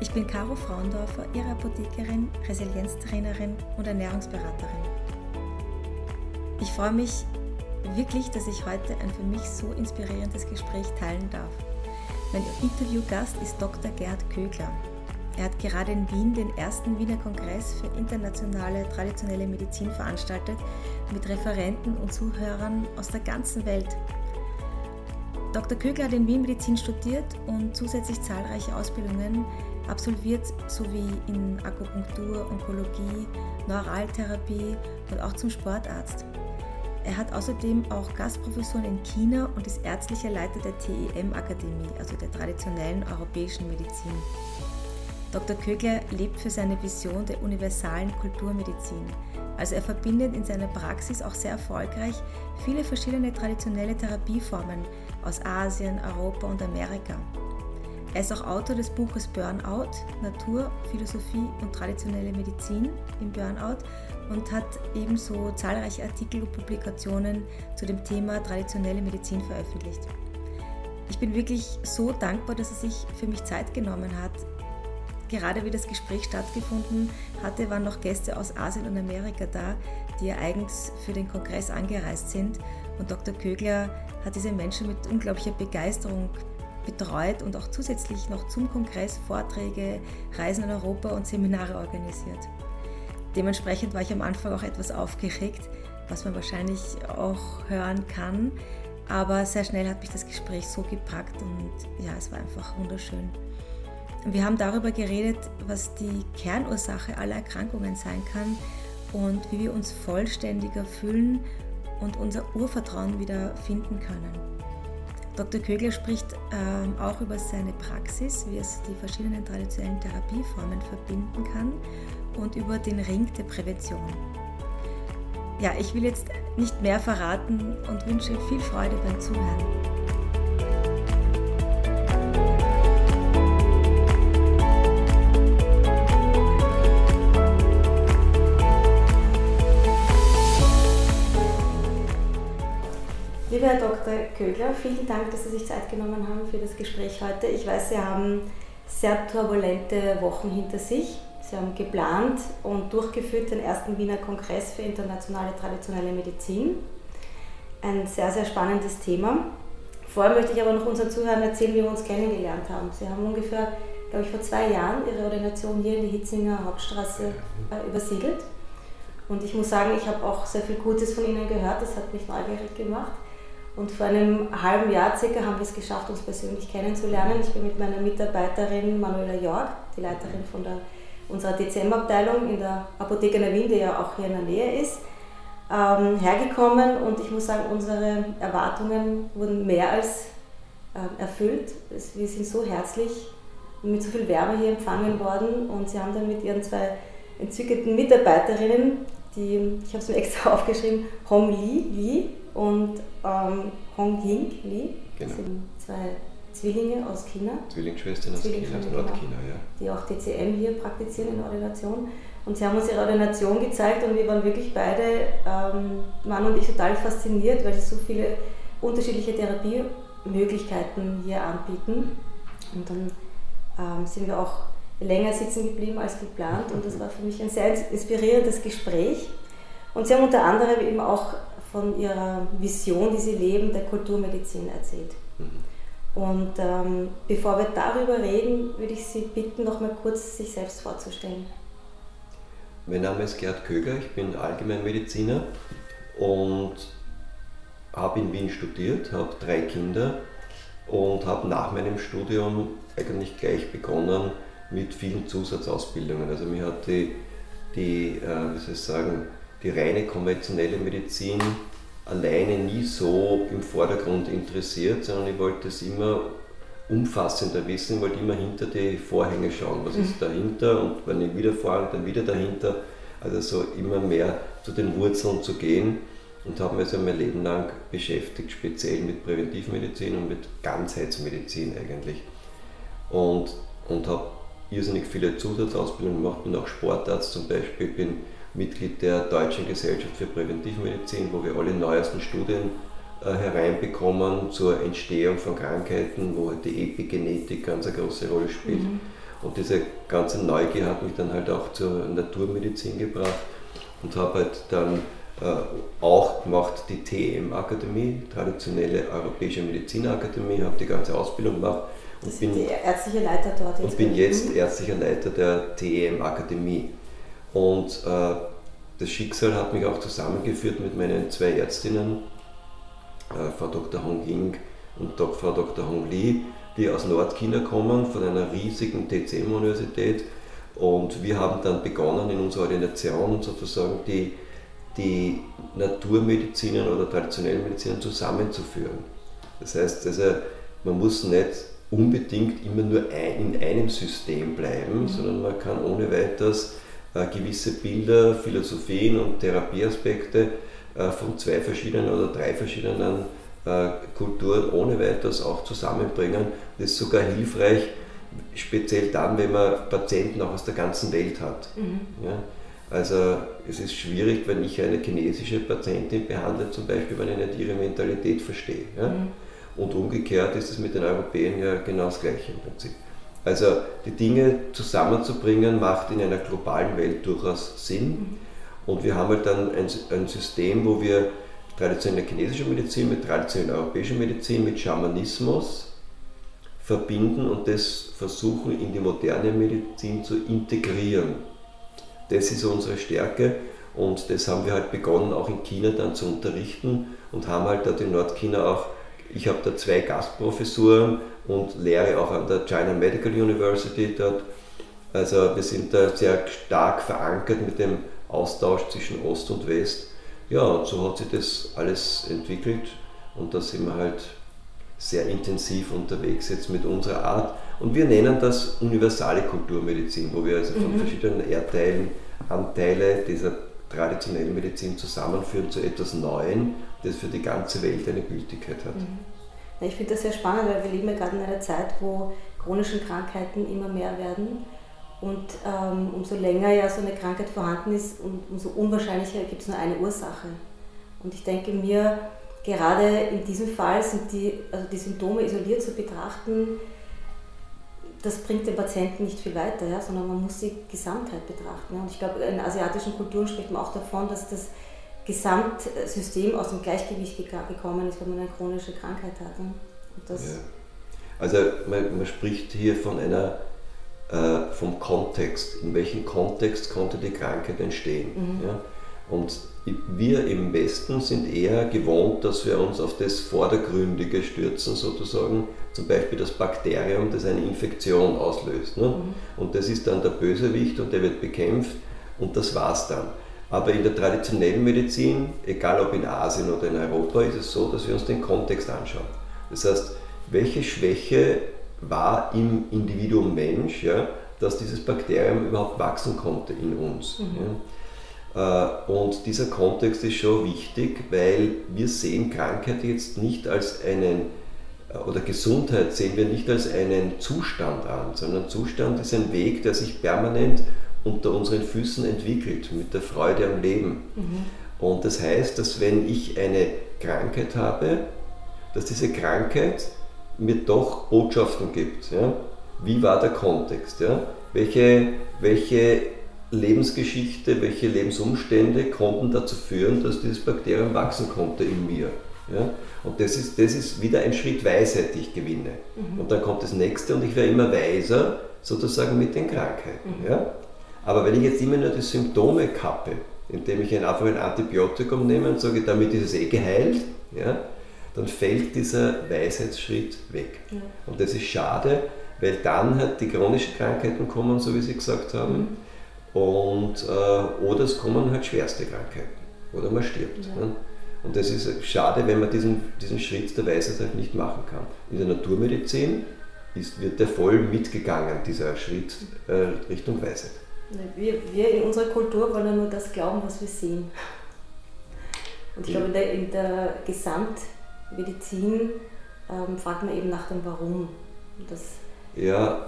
Ich bin Caro Fraundorfer, Ihre Apothekerin, Resilienztrainerin und Ernährungsberaterin. Ich freue mich wirklich, dass ich heute ein für mich so inspirierendes Gespräch teilen darf. Mein Interviewgast ist Dr. Gerd Kögler. Er hat gerade in Wien den ersten Wiener Kongress für internationale traditionelle Medizin veranstaltet mit Referenten und Zuhörern aus der ganzen Welt. Dr. Kögler hat in Wien Medizin studiert und zusätzlich zahlreiche Ausbildungen absolviert, sowie in Akupunktur, Onkologie, Neuraltherapie und auch zum Sportarzt. Er hat außerdem auch Gastprofessuren in China und ist ärztlicher Leiter der TEM-Akademie, also der traditionellen europäischen Medizin. Dr. Kögler lebt für seine Vision der universalen Kulturmedizin. Also er verbindet in seiner Praxis auch sehr erfolgreich viele verschiedene traditionelle Therapieformen aus Asien, Europa und Amerika. Er ist auch Autor des Buches Burnout, Natur, Philosophie und traditionelle Medizin im Burnout und hat ebenso zahlreiche Artikel und Publikationen zu dem Thema traditionelle Medizin veröffentlicht. Ich bin wirklich so dankbar, dass er sich für mich Zeit genommen hat, gerade wie das Gespräch stattgefunden hatte, waren noch Gäste aus Asien und Amerika da, die ja eigens für den Kongress angereist sind. Und Dr. Kögler hat diese Menschen mit unglaublicher Begeisterung betreut und auch zusätzlich noch zum Kongress Vorträge, Reisen in Europa und Seminare organisiert. Dementsprechend war ich am Anfang auch etwas aufgeregt, was man wahrscheinlich auch hören kann. Aber sehr schnell hat mich das Gespräch so gepackt und ja, es war einfach wunderschön. Wir haben darüber geredet, was die Kernursache aller Erkrankungen sein kann und wie wir uns vollständiger fühlen und unser Urvertrauen wieder finden können. Dr. Kögler spricht ähm, auch über seine Praxis, wie es die verschiedenen traditionellen Therapieformen verbinden kann und über den Ring der Prävention. Ja, ich will jetzt nicht mehr verraten und wünsche viel Freude beim Zuhören. Lieber Herr Dr. Kögler, vielen Dank, dass Sie sich Zeit genommen haben für das Gespräch heute. Ich weiß, Sie haben sehr turbulente Wochen hinter sich. Sie haben geplant und durchgeführt den ersten Wiener Kongress für internationale traditionelle Medizin. Ein sehr, sehr spannendes Thema. Vorher möchte ich aber noch unseren Zuhörern erzählen, wie wir uns kennengelernt haben. Sie haben ungefähr, glaube ich, vor zwei Jahren Ihre Ordination hier in die Hitzinger Hauptstraße äh, übersiedelt. Und ich muss sagen, ich habe auch sehr viel Gutes von Ihnen gehört, das hat mich neugierig gemacht. Und vor einem halben Jahr circa haben wir es geschafft, uns persönlich kennenzulernen. Ich bin mit meiner Mitarbeiterin Manuela Jörg, die Leiterin von der, unserer DCM-Abteilung in der Apotheke in Wien, die ja auch hier in der Nähe ist, ähm, hergekommen und ich muss sagen, unsere Erwartungen wurden mehr als äh, erfüllt. Wir sind so herzlich und mit so viel Wärme hier empfangen worden und sie haben dann mit ihren zwei entzückenden Mitarbeiterinnen, die, ich habe es mir extra aufgeschrieben, Hong Li, Li und ähm, Hong Ying Li. Genau. sind zwei Zwillinge aus China. Zwillingsschwestern aus China, aus Nordchina, ja. Die auch DCM hier praktizieren in Ordination. Und sie haben uns ihre Ordination gezeigt und wir waren wirklich beide, ähm, Mann und ich, total fasziniert, weil sie so viele unterschiedliche Therapiemöglichkeiten hier anbieten. Und dann ähm, sind wir auch länger sitzen geblieben als geplant und das war für mich ein sehr inspirierendes Gespräch. Und sie haben unter anderem eben auch von ihrer Vision, die sie leben, der Kulturmedizin erzählt. Mhm. Und ähm, bevor wir darüber reden, würde ich Sie bitten, noch mal kurz sich selbst vorzustellen. Mein Name ist Gerd Kögler, ich bin Allgemeinmediziner und habe in Wien studiert, habe drei Kinder und habe nach meinem Studium eigentlich gleich begonnen mit vielen Zusatzausbildungen. Also mir hat die, die äh, wie soll ich sagen, die reine konventionelle Medizin alleine nie so im Vordergrund interessiert, sondern ich wollte es immer umfassender wissen, wollte immer hinter die Vorhänge schauen, was ist mhm. dahinter und wenn ich wieder Vorhang, dann wieder dahinter. Also so immer mehr zu den Wurzeln zu gehen und habe mich also mein Leben lang beschäftigt, speziell mit Präventivmedizin und mit Ganzheitsmedizin eigentlich. Und, und habe irrsinnig viele Zusatzausbildungen gemacht, bin auch Sportarzt zum Beispiel, bin Mitglied der Deutschen Gesellschaft für Präventivmedizin, wo wir alle neuesten Studien äh, hereinbekommen zur Entstehung von Krankheiten, wo halt die Epigenetik ganz eine große Rolle spielt. Mhm. Und diese ganze Neugier hat mich dann halt auch zur Naturmedizin gebracht und habe halt dann äh, auch gemacht die TM-Akademie, traditionelle Europäische Medizinakademie, habe die ganze Ausbildung gemacht. Und bin, ärztliche Leiter dort jetzt. Und bin jetzt ärztlicher Leiter der TEM-Akademie. Und äh, das Schicksal hat mich auch zusammengeführt mit meinen zwei Ärztinnen, äh, Frau Dr. Hong Ying und Frau Dr. Hong Li, die aus Nordchina kommen, von einer riesigen TCM-Universität. Und wir haben dann begonnen, in unserer Ordination sozusagen die, die Naturmedizinen oder traditionellen Medizinen zusammenzuführen. Das heißt, also, man muss nicht unbedingt immer nur ein, in einem System bleiben, mhm. sondern man kann ohne weiteres gewisse Bilder, Philosophien und Therapieaspekte äh, von zwei verschiedenen oder drei verschiedenen äh, Kulturen ohne weiteres auch zusammenbringen. Das ist sogar hilfreich, speziell dann, wenn man Patienten auch aus der ganzen Welt hat. Mhm. Ja? Also es ist schwierig, wenn ich eine chinesische Patientin behandle, zum Beispiel, wenn ich nicht ihre Mentalität verstehe. Ja? Mhm. Und umgekehrt ist es mit den Europäern ja genau das Gleiche im Prinzip. Also die Dinge zusammenzubringen macht in einer globalen Welt durchaus Sinn. Und wir haben halt dann ein, ein System, wo wir traditionelle chinesische Medizin mit traditioneller europäischer Medizin, mit Schamanismus verbinden und das versuchen in die moderne Medizin zu integrieren. Das ist unsere Stärke und das haben wir halt begonnen auch in China dann zu unterrichten und haben halt dort in Nordchina auch, ich habe da zwei Gastprofessuren und lehre auch an der China Medical University dort. Also wir sind da sehr stark verankert mit dem Austausch zwischen Ost und West. Ja, und so hat sich das alles entwickelt und da sind wir halt sehr intensiv unterwegs jetzt mit unserer Art. Und wir nennen das universale Kulturmedizin, wo wir also von mhm. verschiedenen Erdteilen Anteile dieser traditionellen Medizin zusammenführen zu etwas Neuem, das für die ganze Welt eine Gültigkeit hat. Mhm. Ich finde das sehr spannend, weil wir leben ja gerade in einer Zeit, wo chronische Krankheiten immer mehr werden. Und ähm, umso länger ja so eine Krankheit vorhanden ist, umso unwahrscheinlicher gibt es nur eine Ursache. Und ich denke mir, gerade in diesem Fall sind die, also die Symptome isoliert zu betrachten, das bringt den Patienten nicht viel weiter, ja, sondern man muss die Gesamtheit betrachten. Ja. Und ich glaube, in asiatischen Kulturen spricht man auch davon, dass das Gesamtsystem aus dem Gleichgewicht gekommen ist, wenn man eine chronische Krankheit hat. Ne? ja. Also man, man, spricht hier von einer äh, vom Kontext. In welchem Kontext konnte die Krankheit entstehen? Mhm. Ja? Und wir im Westen sind eher gewohnt, dass wir uns auf das Vordergründige stürzen, sozusagen, zum Beispiel das Bakterium, das eine Infektion auslöst. Ne? Mhm. Und das ist dann der Bösewicht und der wird bekämpft und das war's dann. Aber in der traditionellen Medizin, egal ob in Asien oder in Europa, ist es so, dass wir uns den Kontext anschauen. Das heißt, welche Schwäche war im Individuum Mensch, ja, dass dieses Bakterium überhaupt wachsen konnte in uns. Mhm. Ja. Äh, und dieser Kontext ist schon wichtig, weil wir sehen Krankheit jetzt nicht als einen, äh, oder Gesundheit sehen wir nicht als einen Zustand an, sondern Zustand ist ein Weg, der sich permanent unter unseren Füßen entwickelt, mit der Freude am Leben. Mhm. Und das heißt, dass wenn ich eine Krankheit habe, dass diese Krankheit mir doch Botschaften gibt. Ja? Wie war der Kontext? Ja? Welche, welche Lebensgeschichte, welche Lebensumstände konnten dazu führen, dass dieses Bakterium wachsen konnte in mir? Ja? Und das ist, das ist wieder ein Schritt Weisheit, die ich gewinne. Mhm. Und dann kommt das nächste und ich werde immer weiser, sozusagen mit den Krankheiten. Mhm. Ja? Aber wenn ich jetzt immer nur die Symptome kappe, indem ich einfach ein Antibiotikum nehme und sage, damit ist es eh geheilt, ja, dann fällt dieser Weisheitsschritt weg. Ja. Und das ist schade, weil dann halt die chronischen Krankheiten kommen, so wie Sie gesagt haben, mhm. und, äh, oder es kommen halt schwerste Krankheiten oder man stirbt. Ja. Ne? Und das ist schade, wenn man diesen, diesen Schritt der Weisheit halt nicht machen kann. In der Naturmedizin ist, wird der voll mitgegangen, dieser Schritt äh, Richtung Weisheit. Wir, wir in unserer Kultur wollen nur das glauben, was wir sehen. Und ich glaube, in der, in der Gesamtmedizin ähm, fragt man eben nach dem Warum. Das ja,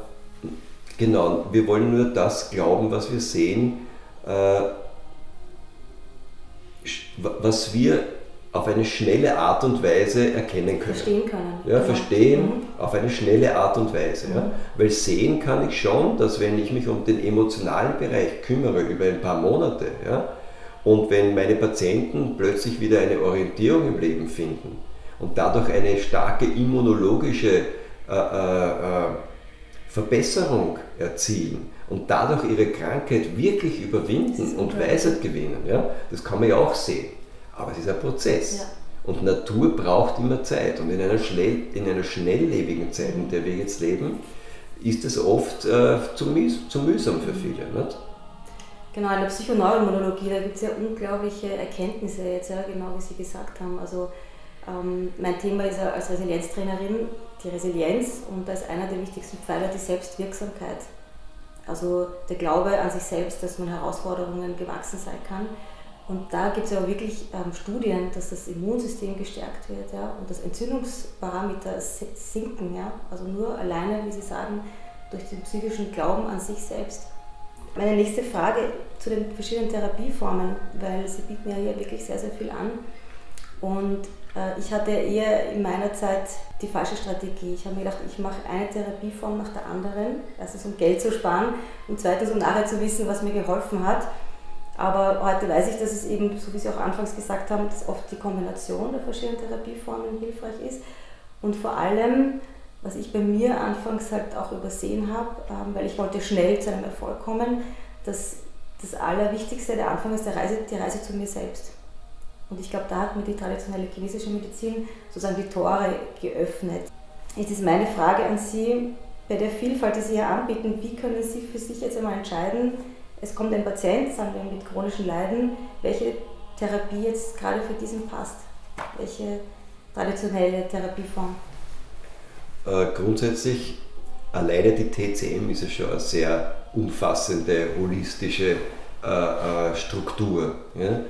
genau. Wir wollen nur das glauben, was wir sehen. Äh, was wir auf eine schnelle Art und Weise erkennen können. Verstehen können. Ja, genau. verstehen mhm. auf eine schnelle Art und Weise. Mhm. Ja. Weil sehen kann ich schon, dass wenn ich mich um den emotionalen Bereich kümmere über ein paar Monate, ja, und wenn meine Patienten plötzlich wieder eine Orientierung im Leben finden und dadurch eine starke immunologische äh, äh, äh Verbesserung erzielen und dadurch ihre Krankheit wirklich überwinden und Weisheit gewinnen, ja, das kann man ja auch sehen. Aber es ist ein Prozess. Ja. Und Natur braucht immer Zeit. Und in einer, schnell, in einer schnelllebigen Zeit, in der wir jetzt leben, ist es oft äh, zu, zu, mühsam für viele. Nicht? Genau, in der Psychoneuroimmunologie, da gibt es ja unglaubliche Erkenntnisse jetzt, ja, genau wie Sie gesagt haben. Also ähm, mein Thema ist ja als Resilienztrainerin die Resilienz und da ist einer der wichtigsten Pfeiler die Selbstwirksamkeit. Also der Glaube an sich selbst, dass man Herausforderungen gewachsen sein kann und da gibt es ja auch wirklich ähm, Studien, dass das Immunsystem gestärkt wird ja, und das Entzündungsparameter sinken. Ja, also nur alleine, wie Sie sagen, durch den psychischen Glauben an sich selbst. Meine nächste Frage zu den verschiedenen Therapieformen, weil Sie bieten ja hier wirklich sehr, sehr viel an. Und äh, ich hatte eher in meiner Zeit die falsche Strategie. Ich habe mir gedacht, ich mache eine Therapieform nach der anderen. Erstens um Geld zu sparen und zweitens um nachher zu wissen, was mir geholfen hat. Aber heute weiß ich, dass es eben, so wie Sie auch anfangs gesagt haben, dass oft die Kombination der verschiedenen Therapieformen hilfreich ist. Und vor allem, was ich bei mir anfangs halt auch übersehen habe, ähm, weil ich wollte schnell zu einem Erfolg kommen, dass das Allerwichtigste, der Anfang ist der Reise, die Reise zu mir selbst. Und ich glaube, da hat mir die traditionelle chinesische Medizin sozusagen die Tore geöffnet. Jetzt ist meine Frage an Sie, bei der Vielfalt, die Sie hier anbieten, wie können Sie für sich jetzt einmal entscheiden, es kommt ein Patient, sagen wir mit chronischen Leiden, welche Therapie jetzt gerade für diesen passt, welche traditionelle Therapieform? Äh, grundsätzlich, alleine die TCM ist ja schon eine sehr umfassende, holistische äh, äh, Struktur. Ja?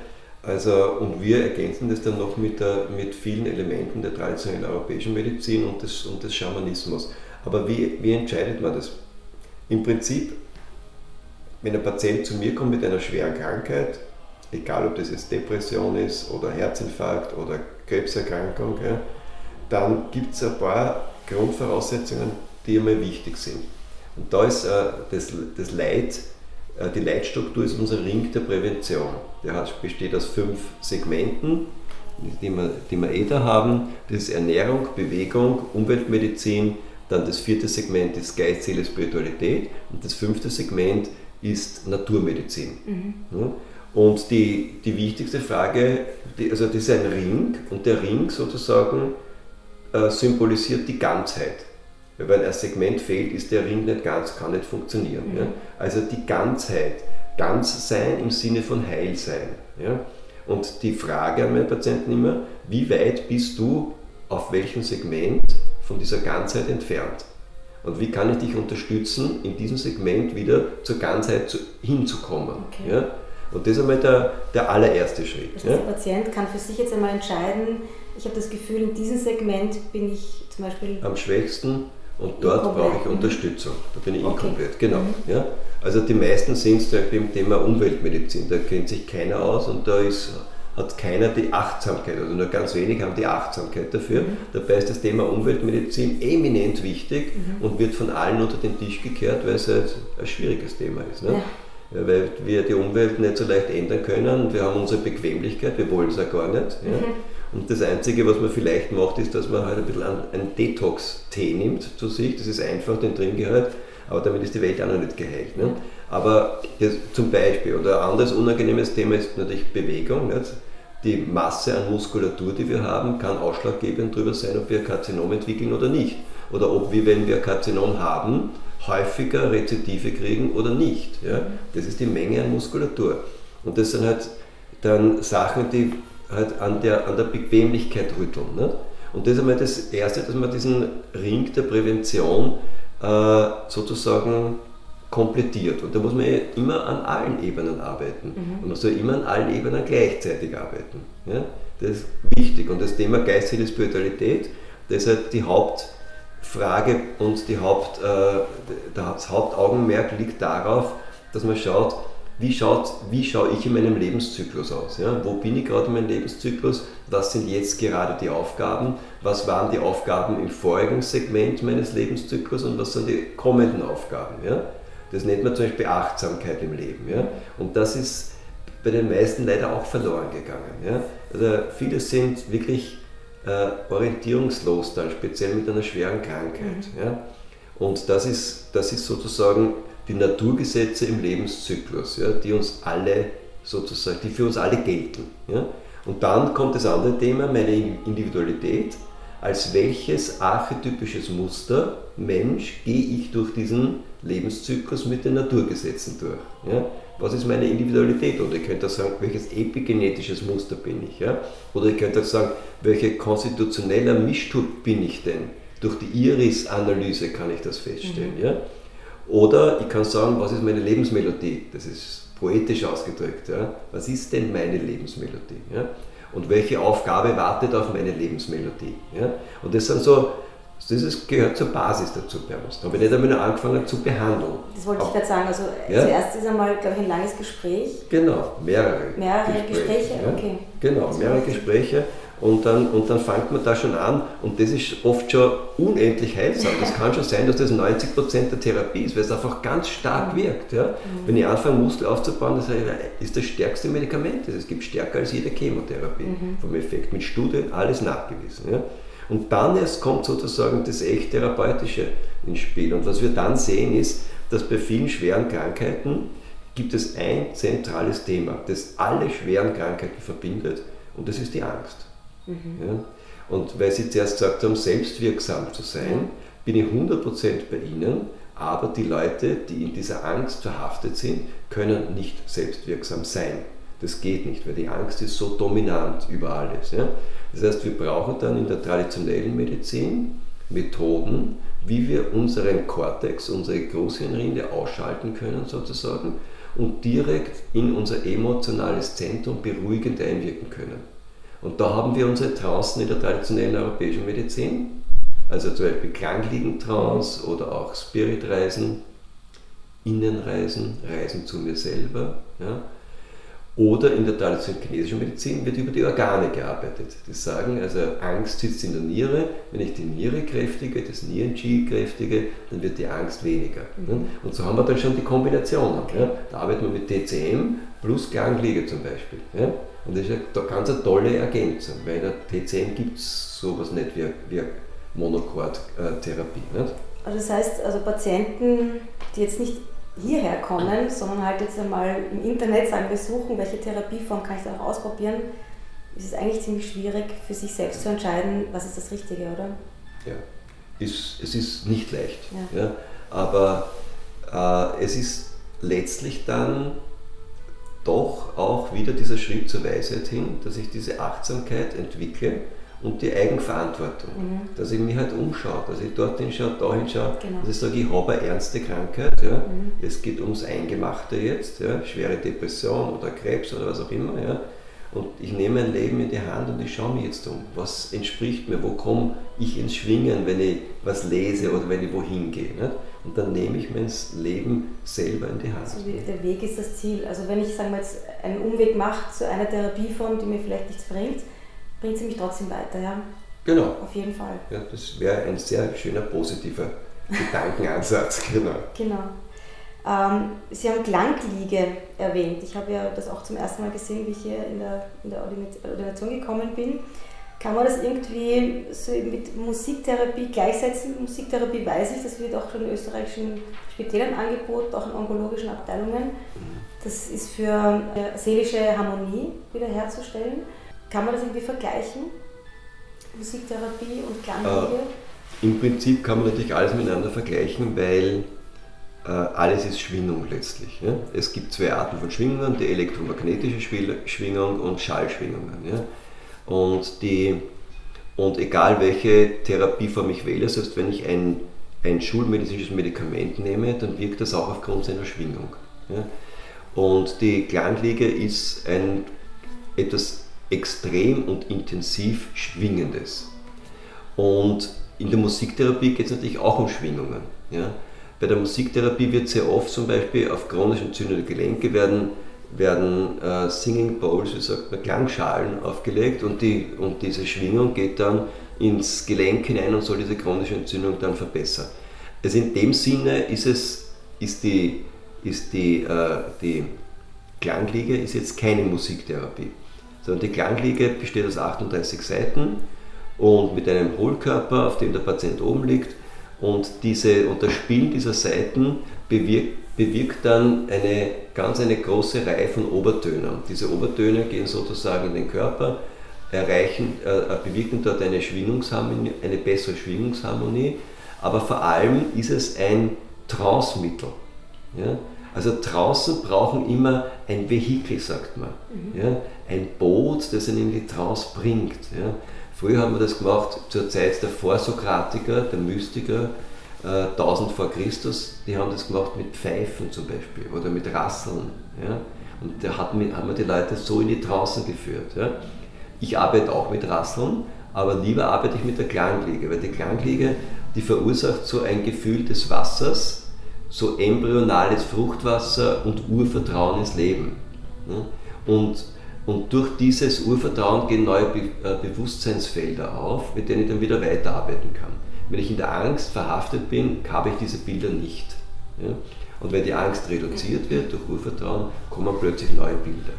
Also, und wir ergänzen das dann noch mit, der, mit vielen Elementen der traditionellen europäischen Medizin und des, und des Schamanismus. Aber wie, wie entscheidet man das? Im Prinzip wenn ein Patient zu mir kommt mit einer schweren Krankheit, egal ob das jetzt Depression ist oder Herzinfarkt oder Krebserkrankung, ja, dann gibt es ein paar Grundvoraussetzungen, die einmal wichtig sind. Und da ist äh, das, das Leid, äh, die Leitstruktur ist unser Ring der Prävention. Der besteht aus fünf Segmenten, die wir, die wir eh da haben. Das ist Ernährung, Bewegung, Umweltmedizin, dann das vierte Segment ist Geist, Seele, Spiritualität und das fünfte Segment ist Naturmedizin. Mhm. Und die, die wichtigste Frage, die, also das ist ein Ring und der Ring sozusagen äh, symbolisiert die Ganzheit. Weil wenn ein Segment fehlt, ist der Ring nicht ganz, kann nicht funktionieren. Mhm. Ja? Also die Ganzheit, ganz sein im Sinne von heil sein. Ja? Und die Frage an meine Patienten immer, wie weit bist du auf welchem Segment von dieser Ganzheit entfernt? Und wie kann ich dich unterstützen, in diesem Segment wieder zur Ganzheit zu, hinzukommen? Okay. Ja? Und das ist einmal der, der allererste Schritt. Das heißt, ja? Der Patient kann für sich jetzt einmal entscheiden, ich habe das Gefühl, in diesem Segment bin ich zum Beispiel am schwächsten und dort brauche ich Unterstützung. Da bin ich okay. inkomplett, genau. Mhm. Ja? Also die meisten sind beim Thema Umweltmedizin, da kennt sich keiner aus und da ist hat keiner die Achtsamkeit, also nur ganz wenig haben die Achtsamkeit dafür. Mhm. Dabei ist das Thema Umweltmedizin eminent wichtig mhm. und wird von allen unter den Tisch gekehrt, weil es halt ein schwieriges Thema ist. Ne? Ja. Ja, weil wir die Umwelt nicht so leicht ändern können wir haben unsere Bequemlichkeit, wir wollen es ja gar nicht. Ja? Mhm. Und das Einzige, was man vielleicht macht, ist, dass man halt ein bisschen einen Detox-Tee nimmt zu sich. Das ist einfach, den drin gehört, aber damit ist die Welt auch noch nicht geheilt. Ne? Aber zum Beispiel, oder ein anderes unangenehmes Thema ist natürlich Bewegung. Nicht? Die Masse an Muskulatur, die wir haben, kann ausschlaggebend darüber sein, ob wir Karzinom entwickeln oder nicht. Oder ob wir, wenn wir Karzinom haben, häufiger Rezidive kriegen oder nicht. Ja? Das ist die Menge an Muskulatur. Und das sind halt dann Sachen, die halt an der, an der Bequemlichkeit rütteln. Nicht? Und das ist einmal das Erste, dass man diesen Ring der Prävention äh, sozusagen komplettiert. Und da muss man ja immer an allen Ebenen arbeiten. Mhm. Und man soll immer an allen Ebenen gleichzeitig arbeiten. Ja? Das ist wichtig. Und das Thema geistige Spiritualität, das ist halt die Hauptfrage und die Haupt, äh, das Hauptaugenmerk liegt darauf, dass man schaut, wie, schaut, wie schaue ich in meinem Lebenszyklus aus? Ja? Wo bin ich gerade in meinem Lebenszyklus? Was sind jetzt gerade die Aufgaben? Was waren die Aufgaben im vorigen Segment meines Lebenszyklus und was sind die kommenden Aufgaben? Ja? Das nennt man zum Beispiel Achtsamkeit im Leben. Ja? Und das ist bei den meisten leider auch verloren gegangen. Ja? Also viele sind wirklich äh, orientierungslos dann, speziell mit einer schweren Krankheit. Mhm. Ja? Und das ist, das ist sozusagen die Naturgesetze im Lebenszyklus, ja, die uns alle sozusagen, die für uns alle gelten. Ja. Und dann kommt das andere Thema, meine Individualität. Als welches archetypisches Muster Mensch gehe ich durch diesen Lebenszyklus mit den Naturgesetzen durch? Ja? Was ist meine Individualität? Oder ich könnte auch sagen, welches epigenetisches Muster bin ich? Ja? Oder ich könnte auch sagen, welcher konstitutioneller Mischtyp bin ich denn? Durch die Iris-Analyse kann ich das feststellen. Mhm. Ja? Oder ich kann sagen, was ist meine Lebensmelodie? Das ist poetisch ausgedrückt. Ja? Was ist denn meine Lebensmelodie? Ja? Und welche Aufgabe wartet auf meine Lebensmelodie? Ja? Und das sind so, das ist, gehört zur Basis dazu bei uns. Da habe ich nicht einmal angefangen zu behandeln. Das wollte ich gerade sagen. Also ja? zuerst ist einmal, glaube ich, ein langes Gespräch. Genau, mehrere. Mehrere Gespräche, Gespräche? okay. Genau, mehrere Gespräche und dann, und dann fängt man da schon an und das ist oft schon unendlich heilsam. Das kann schon sein, dass das 90% der Therapie ist, weil es einfach ganz stark wirkt. Ja? Mhm. Wenn ich anfange, Muskel aufzubauen, das ist das stärkste Medikament. Es gibt stärker als jede Chemotherapie mhm. vom Effekt, mit Studien, alles nachgewiesen. Ja? Und dann erst kommt sozusagen das echt Therapeutische ins Spiel. Und was wir dann sehen ist, dass bei vielen schweren Krankheiten gibt es ein zentrales Thema, das alle schweren Krankheiten verbindet und das ist die Angst. Mhm. Ja? Und weil Sie zuerst gesagt haben, selbstwirksam zu sein, bin ich 100% bei Ihnen, aber die Leute, die in dieser Angst verhaftet sind, können nicht selbstwirksam sein. Das geht nicht, weil die Angst ist so dominant über alles. Ja? Das heißt, wir brauchen dann in der traditionellen Medizin Methoden, wie wir unseren Kortex, unsere Großhirnrinde ausschalten können sozusagen und direkt in unser emotionales Zentrum beruhigend einwirken können. Und da haben wir unsere Trancen in der traditionellen europäischen Medizin, also zum Beispiel Klangliegentrance oder auch Spiritreisen, Innenreisen, Reisen zu mir selber. Ja. Oder in der traditionellen chinesischen Medizin wird über die Organe gearbeitet. Die sagen, also Angst sitzt in der Niere. Wenn ich die Niere kräftige, das Nieren-Qi kräftige, dann wird die Angst weniger. Mhm. Und so haben wir dann schon die Kombination. Ja. Da arbeitet man mit TCM plus Klangliege zum Beispiel. Ja. Und das ist eine ganz eine tolle Ergänzung, weil in der TCM gibt es sowas nicht wie, wie Monokord-Therapie. Also das heißt, also Patienten, die jetzt nicht hierher kommen, sondern halt jetzt einmal im Internet sagen, wir suchen, welche Therapieform kann ich da auch ausprobieren, ist es eigentlich ziemlich schwierig für sich selbst zu entscheiden, was ist das Richtige, oder? Ja, ist, es ist nicht leicht. Ja. ja aber äh, es ist letztlich dann doch auch wieder dieser Schritt zur Weisheit hin, dass ich diese Achtsamkeit entwickle und die Eigenverantwortung. Mhm. Dass ich mich halt umschaue, dass ich dorthin schaue, dahin schaue, genau. dass ich sage, ich habe eine ernste Krankheit, ja. Mhm. es geht ums Eingemachte jetzt, ja. schwere Depression oder Krebs oder was auch immer. Ja. Und ich nehme mein Leben in die Hand und ich schaue mich jetzt um. Was entspricht mir? Wo komme ich ins Schwingen, wenn ich was lese oder wenn ich wohin gehe? Nicht? Und dann nehme ich mein Leben selber in die Hand. Also der Weg ist das Ziel. Also wenn ich sagen wir jetzt einen Umweg mache zu einer Therapieform, die mir vielleicht nichts bringt, bringt sie mich trotzdem weiter, ja? Genau. Auf jeden Fall. Ja, das wäre ein sehr schöner positiver Gedankenansatz, genau. Genau. Ähm, Sie haben Klangliege erwähnt. Ich habe ja das auch zum ersten Mal gesehen, wie ich hier in der, in der Ordination gekommen bin. Kann man das irgendwie so mit Musiktherapie gleichsetzen? Musiktherapie weiß ich, das wird auch schon in österreichischen Spitälern angeboten, auch in onkologischen Abteilungen. Das ist für seelische Harmonie wiederherzustellen. Kann man das irgendwie vergleichen? Musiktherapie und Klangliege? Äh, Im Prinzip kann man natürlich alles miteinander vergleichen, weil äh, alles ist Schwingung letztlich. Ja? Es gibt zwei Arten von Schwingungen, die elektromagnetische Schwingung und Schallschwingungen. Ja? Und, die, und egal welche Therapieform ich wähle, selbst wenn ich ein, ein schulmedizinisches Medikament nehme, dann wirkt das auch aufgrund seiner Schwingung. Ja? Und die Klangliege ist ein, etwas extrem und intensiv Schwingendes. Und in der Musiktherapie geht es natürlich auch um Schwingungen. Ja? bei der Musiktherapie wird sehr oft zum Beispiel auf chronisch entzündete Gelenke werden, werden äh, Singing Bowls, wie sagt man, Klangschalen aufgelegt und, die, und diese Schwingung geht dann ins Gelenk hinein und soll diese chronische Entzündung dann verbessern. Also in dem Sinne ist es, ist die, ist die, äh, die Klangliege ist jetzt keine Musiktherapie, sondern die Klangliege besteht aus 38 Seiten und mit einem Hohlkörper, auf dem der Patient oben liegt und, diese, und das Spielen dieser Seiten bewirkt, bewirkt dann eine ganz eine große Reihe von Obertönen. Diese Obertöne gehen sozusagen in den Körper, erreichen, äh, bewirken dort eine Schwingungsharmonie, eine bessere Schwingungsharmonie, aber vor allem ist es ein Trancemittel. Ja? Also draußen brauchen immer ein Vehikel, sagt man. Mhm. Ja? Ein Boot, das einen in die Trance bringt. Ja? Früher haben wir das gemacht zur Zeit der Vorsokratiker, der Mystiker, äh, 1000 vor Christus, die haben das gemacht mit Pfeifen zum Beispiel oder mit Rasseln. Ja? Und da hat, haben wir die Leute so in die Trance geführt. Ja? Ich arbeite auch mit Rasseln, aber lieber arbeite ich mit der Klangliege, weil die Klangliege, die verursacht so ein Gefühl des Wassers, so embryonales Fruchtwasser und Urvertrauen ins Leben. Und, und durch dieses Urvertrauen gehen neue äh, Bewusstseinsfelder auf, mit denen ich dann wieder weiterarbeiten kann. Wenn ich in der Angst verhaftet bin, habe ich diese Bilder nicht. Und wenn die Angst reduziert wird durch Urvertrauen, kommen plötzlich neue Bilder.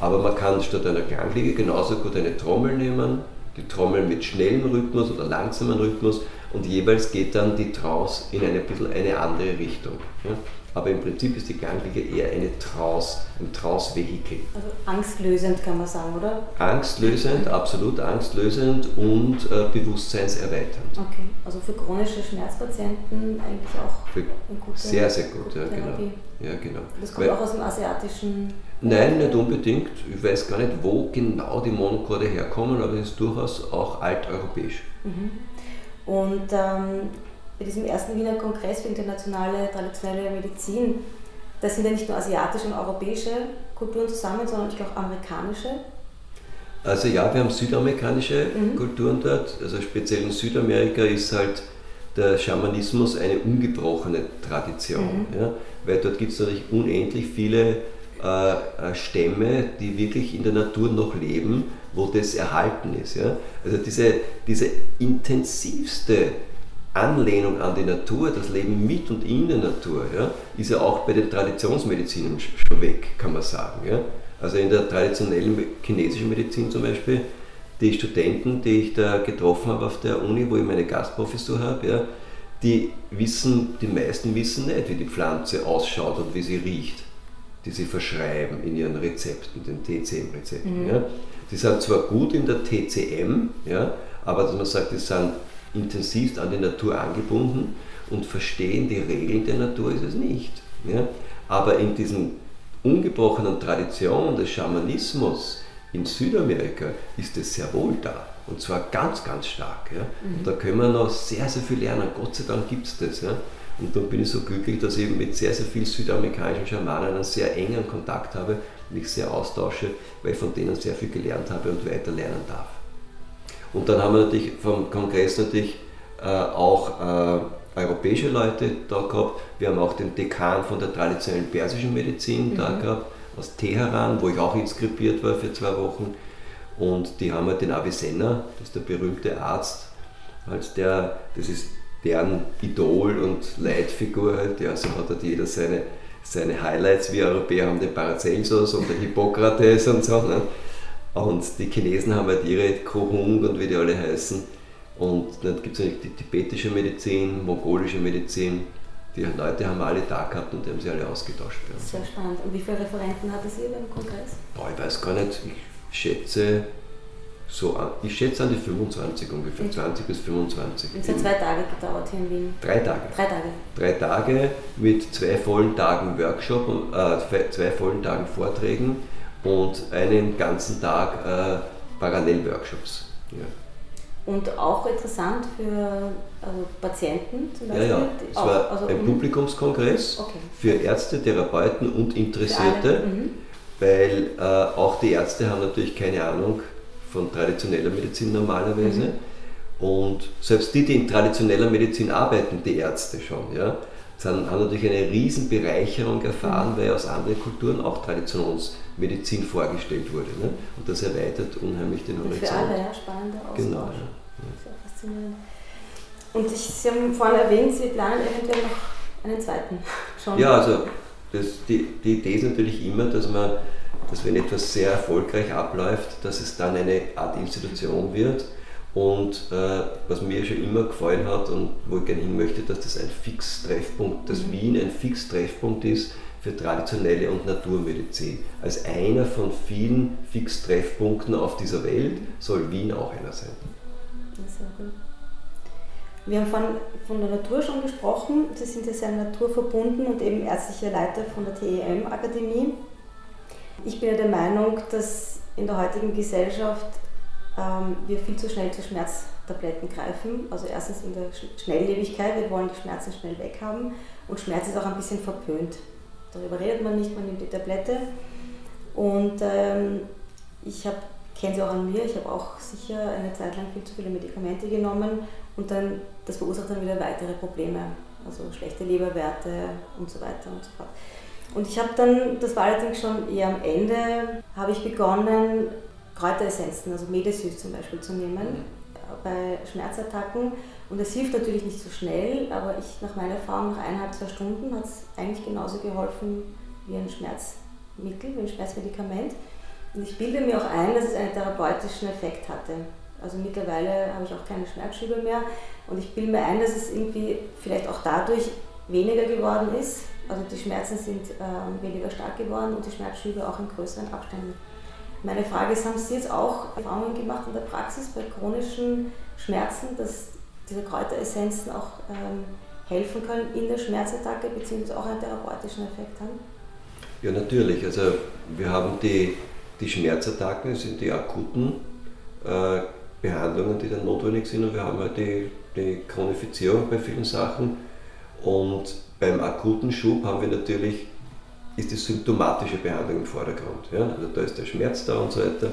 Aber man kann statt einer Klangliege genauso gut eine Trommel nehmen, die Trommel mit schnellem Rhythmus oder langsamem Rhythmus und jeweils geht dann die Trance in eine eine andere Richtung. Ja? Aber im Prinzip ist die Ganglige eher eine Trance, ein Trance-Vehikel. Also angstlösend kann man sagen, oder? Angstlösend, absolut angstlösend und äh, bewusstseinserweiternd. Okay, also für chronische Schmerzpatienten eigentlich auch für eine gute Sehr, sehr gut, ja genau. ja genau. Das kommt Weil, auch aus dem asiatischen... Nein, nicht unbedingt. Ich weiß gar nicht, wo genau die Monokorde herkommen, aber es ist durchaus auch alteuropäisch. Mhm. Und ähm, bei diesem ersten Wiener Kongress für internationale traditionelle Medizin, da sind ja nicht nur asiatische und europäische Kulturen zusammen, sondern auch amerikanische. Also ja, wir haben südamerikanische mhm. Kulturen dort. Also speziell in Südamerika ist halt der Schamanismus eine ungebrochene Tradition. Mhm. Ja? Weil dort gibt es natürlich unendlich viele äh, äh, Stämme, die wirklich in der Natur noch leben, wo das erhalten ist. Ja? Also diese, diese intensivste Anlehnung an die Natur, das Leben mit und in der Natur, ja, ist ja auch bei den Traditionsmedizinen schon weg, kann man sagen. Ja? Also in der traditionellen chinesischen Medizin zum Beispiel, die Studenten, die ich da getroffen habe auf der Uni, wo ich meine Gastprofessur habe, ja, die wissen, die meisten wissen nicht, wie die Pflanze ausschaut und wie sie riecht die sie verschreiben in ihren Rezepten, den TCM-Rezepten. Mhm. Ja. Die sind zwar gut in der TCM, ja, aber dass man sagt, die sind intensiv an die Natur angebunden und verstehen die Regeln der Natur ist es nicht. Ja. Aber in diesen ungebrochenen Traditionen des Schamanismus in Südamerika ist es sehr wohl da. Und zwar ganz, ganz stark. Ja. Mhm. Und da können wir noch sehr, sehr viel lernen. Gott sei Dank gibt es das. Ja. Und dann bin ich so glücklich, dass ich mit sehr, sehr vielen südamerikanischen Schamanen einen sehr engen Kontakt habe, mich sehr austausche, weil ich von denen sehr viel gelernt habe und weiter lernen darf. Und dann haben wir natürlich vom Kongress natürlich äh, auch äh, europäische Leute da gehabt. Wir haben auch den Dekan von der traditionellen persischen Medizin mhm. da gehabt, aus Teheran, wo ich auch inskribiert war für zwei Wochen. Und die haben halt den Avicenna, das ist der berühmte Arzt, als der, das ist deren Idol und Leitfigur halt. Ja, so hat halt jeder seine, seine Highlights. Wir Europäer haben den Paracelsus und den Hippokrates und so. Ne? Und die Chinesen haben halt ihre Kohung und wie die alle heißen. Und dann gibt es natürlich die tibetische Medizin, mongolische Medizin. Die Leute haben alle da gehabt und die haben sie alle ausgetauscht. Sehr spannend. Und wie viele Referenten hatte Sie beim Kongress? Boah, ich weiß gar nicht. Ich schätze so, ich schätze an die 25 ungefähr, 20 bis 25. Es hat zwei Tage gedauert hier in Wien. Drei Tage. Drei Tage. Drei Tage mit zwei vollen Tagen Workshop, und, äh, zwei vollen Tagen Vorträgen und einen ganzen Tag äh, Parallelworkshops. Ja. Und auch interessant für also Patienten zum Beispiel? Ja, ja. Es auch, war also ein Publikumskongress okay. für Ärzte, Therapeuten und Interessierte, mhm. weil äh, auch die Ärzte haben natürlich keine Ahnung, von traditioneller Medizin normalerweise. Mhm. Und selbst die, die in traditioneller Medizin arbeiten, die Ärzte schon, ja, haben natürlich eine riesen Bereicherung erfahren, mhm. weil aus anderen Kulturen auch Traditionsmedizin vorgestellt wurde. Ne? Und das erweitert unheimlich den Horizont. Für alle, ja, spannender Austausch. Genau, ja. Sehr faszinierend. Und ich, Sie haben vorhin erwähnt, Sie planen eventuell noch einen zweiten schon. Ja, also das, die, die Idee ist natürlich immer, dass man, dass wenn etwas sehr erfolgreich abläuft, dass es dann eine Art Institution wird. Und äh, was mir schon immer gefallen hat und wo ich gerne hin möchte, dass das ein Fixtreffpunkt, dass mhm. Wien ein Fixtreffpunkt ist für traditionelle und Naturmedizin. Als einer von vielen Fixtreffpunkten auf dieser Welt soll Wien auch einer sein. Wir haben von, von der Natur schon gesprochen. Sie sind ja sehr naturverbunden und eben ärztlicher Leiter von der TEM-Akademie. Ich bin ja der Meinung, dass in der heutigen Gesellschaft ähm, wir viel zu schnell zu Schmerztabletten greifen. Also erstens in der Schnelllebigkeit, wir wollen die Schmerzen schnell weghaben und Schmerz ist auch ein bisschen verpönt. Darüber redet man nicht, man nimmt die Tablette. Und ähm, ich kenne sie auch an mir, ich habe auch sicher eine Zeit lang viel zu viele Medikamente genommen und dann, das verursacht dann wieder weitere Probleme, also schlechte Leberwerte und so weiter und so fort. Und ich habe dann, das war allerdings schon eher am Ende, habe ich begonnen, Kräuteressenzen, also Medesüß zum Beispiel zu nehmen bei Schmerzattacken. Und es hilft natürlich nicht so schnell, aber ich nach meiner Erfahrung nach eineinhalb, zwei Stunden hat es eigentlich genauso geholfen wie ein Schmerzmittel, wie ein Schmerzmedikament. Und ich bilde mir auch ein, dass es einen therapeutischen Effekt hatte. Also mittlerweile habe ich auch keine Schmerzschübe mehr und ich bilde mir ein, dass es irgendwie vielleicht auch dadurch weniger geworden ist. Also die Schmerzen sind äh, weniger stark geworden und die Schmerzschübe auch in größeren Abständen. Meine Frage ist, haben Sie jetzt auch Erfahrungen gemacht in der Praxis bei chronischen Schmerzen, dass diese Kräuteressenzen auch ähm, helfen können in der Schmerzattacke bzw. auch einen therapeutischen Effekt haben? Ja, natürlich. Also wir haben die, die Schmerzattacken, das sind die akuten äh, Behandlungen, die dann notwendig sind und wir haben halt die, die Chronifizierung bei vielen Sachen. Und beim akuten Schub haben wir natürlich, ist die symptomatische Behandlung im Vordergrund. Ja? Also da ist der Schmerz da und so weiter.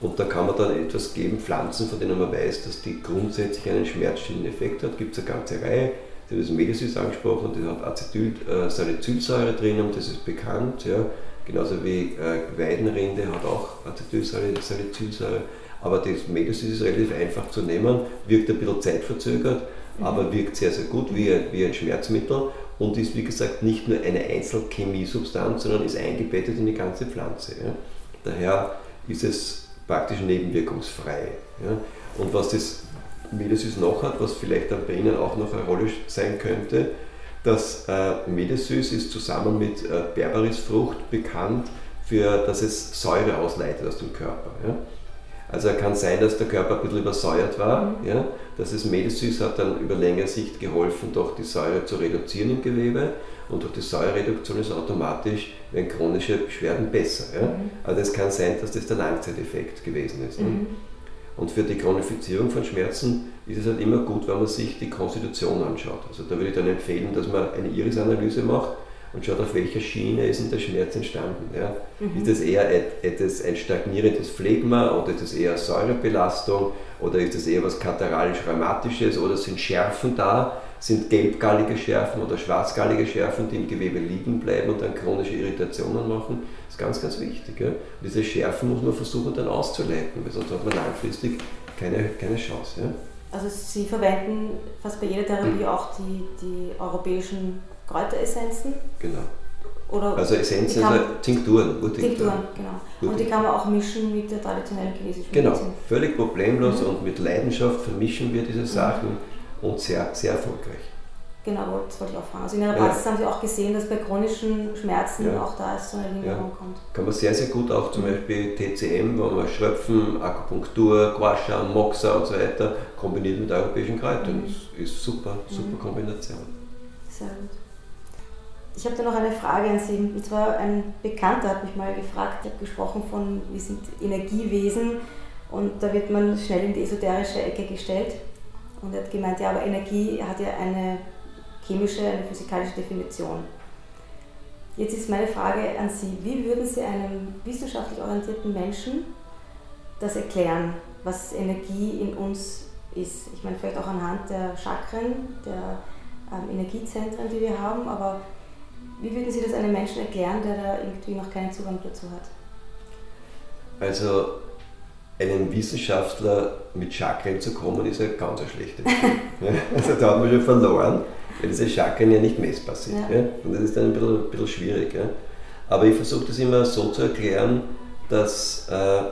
Und da kann man dann etwas geben, Pflanzen, von denen man weiß, dass die grundsätzlich einen schmerzstillenden Effekt hat. Gibt es eine ganze Reihe. Sie haben das Medisys angesprochen, die hat Acetylsalicylsäure drin und das ist bekannt. Ja? Genauso wie äh, Weidenrinde hat auch Acetylsalicylsäure. Aber das Medicine ist relativ einfach zu nehmen, wirkt ein bisschen zeitverzögert, mhm. aber wirkt sehr, sehr gut wie ein, wie ein Schmerzmittel und ist wie gesagt nicht nur eine Einzelchemiesubstanz, sondern ist eingebettet in die ganze Pflanze. Ja. Daher ist es praktisch nebenwirkungsfrei. Ja. Und was das Medesys noch hat, was vielleicht dann bei Ihnen auch noch eine Rolle sein könnte, das äh, Medesys ist zusammen mit äh, Berberisfrucht bekannt, für, dass es Säure ausleitet aus dem Körper. Ja. Also kann sein, dass der Körper ein bisschen übersäuert war. Mhm. Ja? Das ist Medisys hat dann über längere Sicht geholfen, doch die Säure zu reduzieren im Gewebe. Und durch die Säurereduktion ist automatisch, wenn chronische Beschwerden besser. Ja? Mhm. Also es kann sein, dass das der Langzeiteffekt gewesen ist. Ne? Mhm. Und für die Chronifizierung von Schmerzen ist es halt immer gut, wenn man sich die Konstitution anschaut. Also da würde ich dann empfehlen, dass man eine Iris-Analyse macht und schaut, auf welcher Schiene ist denn der Schmerz entstanden. Ja? Mhm. Ist das eher etwas, ein stagnierendes Phlegma oder ist es eher Säurebelastung oder ist es eher was kataralisch-rheumatisches oder sind Schärfen da, sind gelbgallige Schärfen oder schwarzgallige Schärfen, die im Gewebe liegen bleiben und dann chronische Irritationen machen. Das ist ganz, ganz wichtig. Ja? diese Schärfen muss man versuchen dann auszuleiten, weil sonst hat man langfristig keine, keine Chance. Ja? Also Sie verwenden fast bei jeder Therapie mhm. auch die, die europäischen Kräuteressenzen. Genau. Oder also Essenzen, also Tinkturen, Urtinkturen. Tinkturen, genau. Und die kann man auch mischen mit der traditionellen chinesischen Genau, Medizin. völlig problemlos mhm. und mit Leidenschaft vermischen wir diese Sachen mhm. Und sehr, sehr erfolgreich. Genau, das wollte ich auch fragen. Also in Praxis ja. haben Sie auch gesehen, dass bei chronischen Schmerzen ja. auch da ist so eine Linderung ja. kommt. Kann man sehr, sehr gut auch zum Beispiel TCM, wo man Schröpfen, Akupunktur, Guasha, Moxa und so weiter kombiniert mit europäischen Kräutern. Mhm. Das ist super, super mhm. Kombination. Sehr gut. Ich habe da noch eine Frage an Sie. Und zwar ein Bekannter hat mich mal gefragt, ich habe gesprochen von, wir sind Energiewesen und da wird man schnell in die esoterische Ecke gestellt. Und er hat gemeint, ja, aber Energie hat ja eine chemische, eine physikalische Definition. Jetzt ist meine Frage an Sie, wie würden Sie einem wissenschaftlich orientierten Menschen das erklären, was Energie in uns ist? Ich meine, vielleicht auch anhand der Chakren, der ähm, Energiezentren, die wir haben, aber wie würden Sie das einem Menschen erklären, der da irgendwie noch keinen Zugang dazu hat? Also einen Wissenschaftler mit Chakren zu kommen, ist eine ganz schlechte ja, Also da haben wir schon verloren, weil diese Chakren ja nicht messbar sind. Ja. Ja? Und das ist dann ein bisschen, ein bisschen schwierig. Ja? Aber ich versuche das immer so zu erklären, dass äh,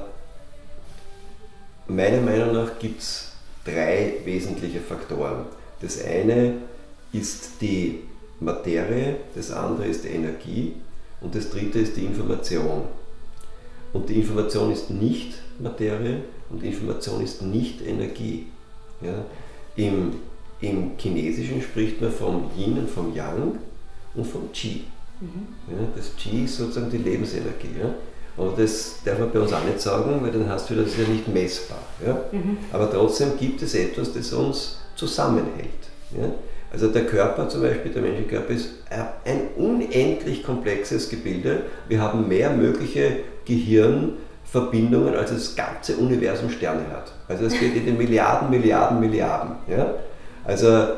meiner Meinung nach gibt es drei wesentliche Faktoren. Das eine ist die Materie, das andere ist die Energie und das dritte ist die Information. Und die Information ist nicht Materie und Information ist nicht Energie. Ja? Im, Im Chinesischen spricht man vom Yin und vom Yang und vom Qi. Mhm. Ja, das Qi ist sozusagen die Lebensenergie. Ja? Aber das darf man bei uns auch nicht sagen, weil dann hast du das ja nicht messbar. Ja? Mhm. Aber trotzdem gibt es etwas, das uns zusammenhält. Ja? Also der Körper zum Beispiel, der menschliche Körper ist ein unendlich komplexes Gebilde. Wir haben mehr mögliche Gehirnverbindungen, als das ganze Universum Sterne hat. Also es geht in den Milliarden, Milliarden, Milliarden. Ja? Also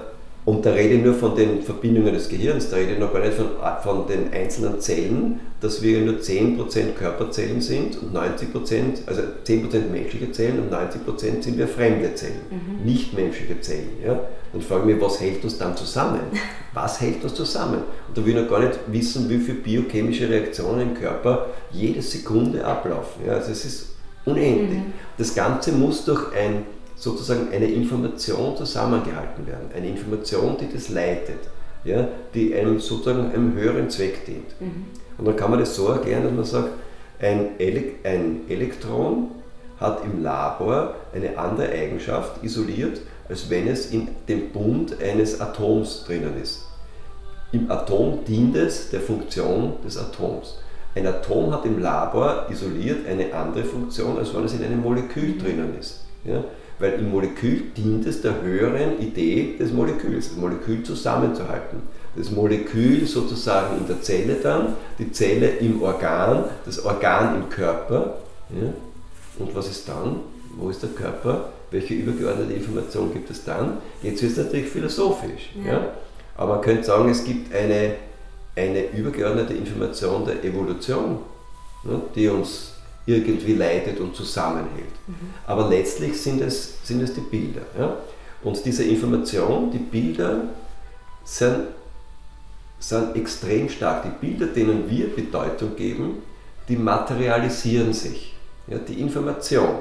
und da rede ich nur von den Verbindungen des Gehirns, da rede ich noch gar nicht von, von den einzelnen Zellen, dass wir nur 10% Körperzellen sind und 90%, also 10% menschliche Zellen und 90% sind wir fremde Zellen, mhm. nicht menschliche Zellen. Ja? Dann frage ich mich, was hält uns dann zusammen? Was hält uns zusammen? Und da will ich noch gar nicht wissen, wie viele biochemische Reaktionen im Körper jede Sekunde ablaufen. Ja? Also es ist unendlich. Mhm. Das Ganze muss durch ein sozusagen eine Information zusammengehalten werden. Eine Information, die das leitet, ja, die einem sozusagen einem höheren Zweck dient. Mhm. Und dann kann man das so erklären, dass man sagt, ein, Ele ein Elektron hat im Labor eine andere Eigenschaft isoliert, als wenn es in dem Bund eines Atoms drinnen ist. Im Atom dient es der Funktion des Atoms. Ein Atom hat im Labor isoliert eine andere Funktion, als wenn es in einem Molekül drinnen ist. Ja? Weil im Molekül dient es der höheren Idee des Moleküls, das Molekül zusammenzuhalten. Das Molekül sozusagen in der Zelle dann, die Zelle im Organ, das Organ im Körper. Ja? Und was ist dann? Wo ist der Körper? Welche übergeordnete Information gibt es dann? Jetzt wird es natürlich philosophisch. Ja. ja. Aber man könnte sagen, es gibt eine, eine übergeordnete Information der Evolution, ne, die uns irgendwie leitet und zusammenhält. Mhm. Aber letztlich sind es, sind es die Bilder. Ja? Und diese Information, die Bilder sind, sind extrem stark. Die Bilder, denen wir Bedeutung geben, die materialisieren sich. Ja? Die Information,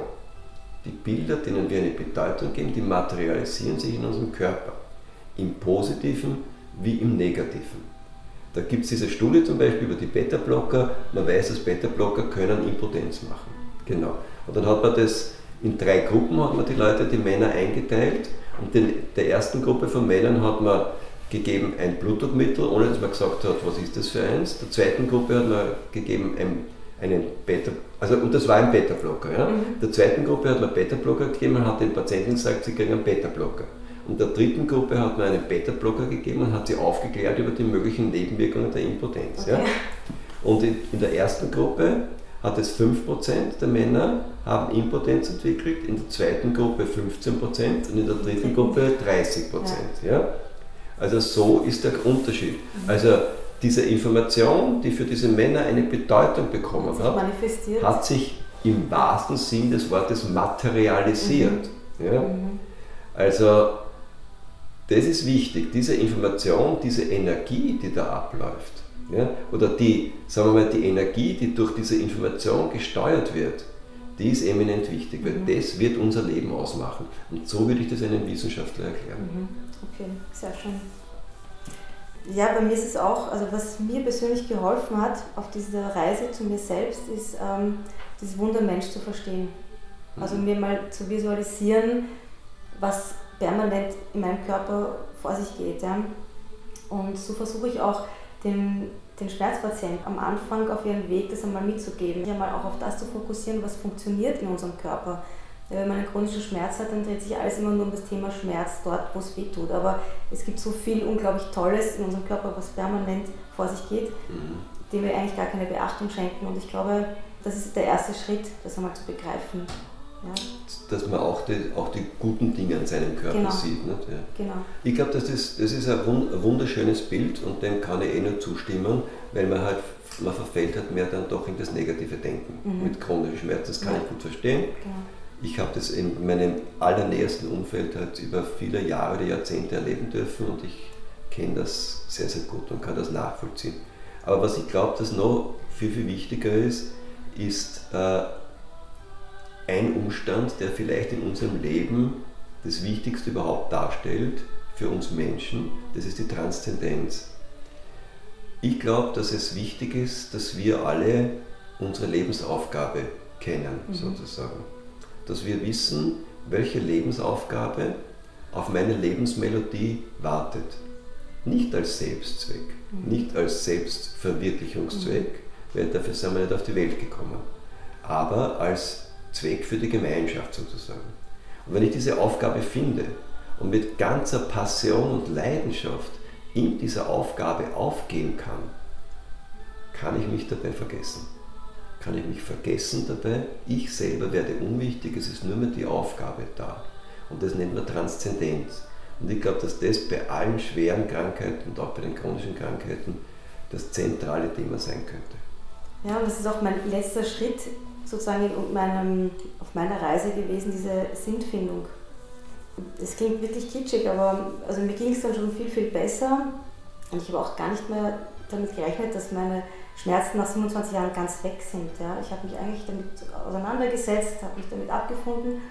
die Bilder, denen wir eine Bedeutung geben, die materialisieren sich in unserem Körper. Im positiven wie im negativen. Da gibt es diese Studie zum Beispiel über die Beta-Blocker. Man weiß, dass Beta-Blocker können Impotenz machen. Genau. Und dann hat man das in drei Gruppen hat man die Leute, die Männer eingeteilt. Und den, der ersten Gruppe von Männern hat man gegeben ein Blutdruckmittel, ohne dass man gesagt hat, was ist das für eins. Der zweiten Gruppe hat man gegeben ein, einen Beta, also und das war ein Beta-Blocker. Ja? Mhm. Der zweiten Gruppe hat man Beta-Blocker gegeben und hat den Patienten gesagt, sie kriegen einen Beta-Blocker. Und der dritten Gruppe hat man einen Beta-Blocker gegeben und hat sie aufgeklärt über die möglichen Nebenwirkungen der Impotenz. Okay. Ja? Und in, in, der ersten Gruppe hat es 5% der Männer haben Impotenz entwickelt, in der zweiten Gruppe 15% und in der dritten Gruppe 30%. Ja. ja? Also so ist der Unterschied. Mhm. Also diese Information, die für diese Männer eine Bedeutung bekommen hat, hat sich im wahrsten Sinn des Wortes materialisiert. Mhm. Ja? Mhm. Also das ist wichtig, diese Information, diese Energie, die da abläuft, ja, oder die, sagen wir mal, die Energie, die durch diese Information gesteuert wird, die ist eminent wichtig, weil mhm. das wird unser Leben ausmachen. Und so würde ich das einem Wissenschaftler erklären. Mhm. Okay, sehr schön. Ja, bei mir ist es auch, also was mir persönlich geholfen hat auf dieser Reise zu mir selbst, ist ähm, dieses Wunder Mensch zu verstehen. Also mhm. mir mal zu visualisieren, was permanent in meinem Körper vor sich geht. Ja. Und so versuche ich auch den, den Schmerzpatienten am Anfang auf ihren Weg das einmal mitzugeben. Ja, mal auch auf das zu fokussieren, was funktioniert in unserem Körper. Wenn man einen chronischen Schmerz hat, dann dreht sich alles immer nur um das Thema Schmerz, dort, wo es weh tut. Aber es gibt so viel unglaublich Tolles in unserem Körper, was permanent vor sich geht, mhm. dem wir eigentlich gar keine Beachtung schenken. Und ich glaube, das ist der erste Schritt, das einmal zu begreifen. Ja. Dass man auch die, auch die guten Dinge an seinem Körper genau. sieht. Nicht? Ja. Genau. Ich glaube, das ist, das ist ein wunderschönes Bild und dem kann ich eh nur zustimmen, weil man halt man verfällt halt mehr dann doch in das negative Denken mhm. mit chronischen Schmerzen. Das kann ja. ich gut verstehen. Genau. Ich habe das in meinem allernähersten Umfeld halt über viele Jahre oder Jahrzehnte erleben dürfen und ich kenne das sehr, sehr gut und kann das nachvollziehen. Aber was ich glaube, dass noch viel, viel wichtiger ist, ist äh, ein Umstand, der vielleicht in unserem Leben das Wichtigste überhaupt darstellt für uns Menschen, das ist die Transzendenz. Ich glaube, dass es wichtig ist, dass wir alle unsere Lebensaufgabe kennen, mhm. sozusagen. Dass wir wissen, welche Lebensaufgabe auf meine Lebensmelodie wartet. Nicht als Selbstzweck, mhm. nicht als Selbstverwirklichungszweck, mhm. weil dafür sind wir nicht auf die Welt gekommen, aber als Zweck für die Gemeinschaft sozusagen. Und wenn ich diese Aufgabe finde und mit ganzer Passion und Leidenschaft in dieser Aufgabe aufgehen kann, kann ich mich dabei vergessen. Kann ich mich vergessen dabei, ich selber werde unwichtig, es ist nur mehr die Aufgabe da. Und das nennt man Transzendenz. Und ich glaube, dass das bei allen schweren Krankheiten und auch bei den chronischen Krankheiten das zentrale Thema sein könnte. Ja, und das ist auch mein letzter Schritt sozusagen in meinem, auf meiner Reise gewesen, diese Sinnfindung. Das klingt wirklich kitschig, aber also mir ging es dann schon viel, viel besser. Und ich habe auch gar nicht mehr damit gerechnet, dass meine Schmerzen nach 27 Jahren ganz weg sind. Ja. Ich habe mich eigentlich damit auseinandergesetzt, habe mich damit abgefunden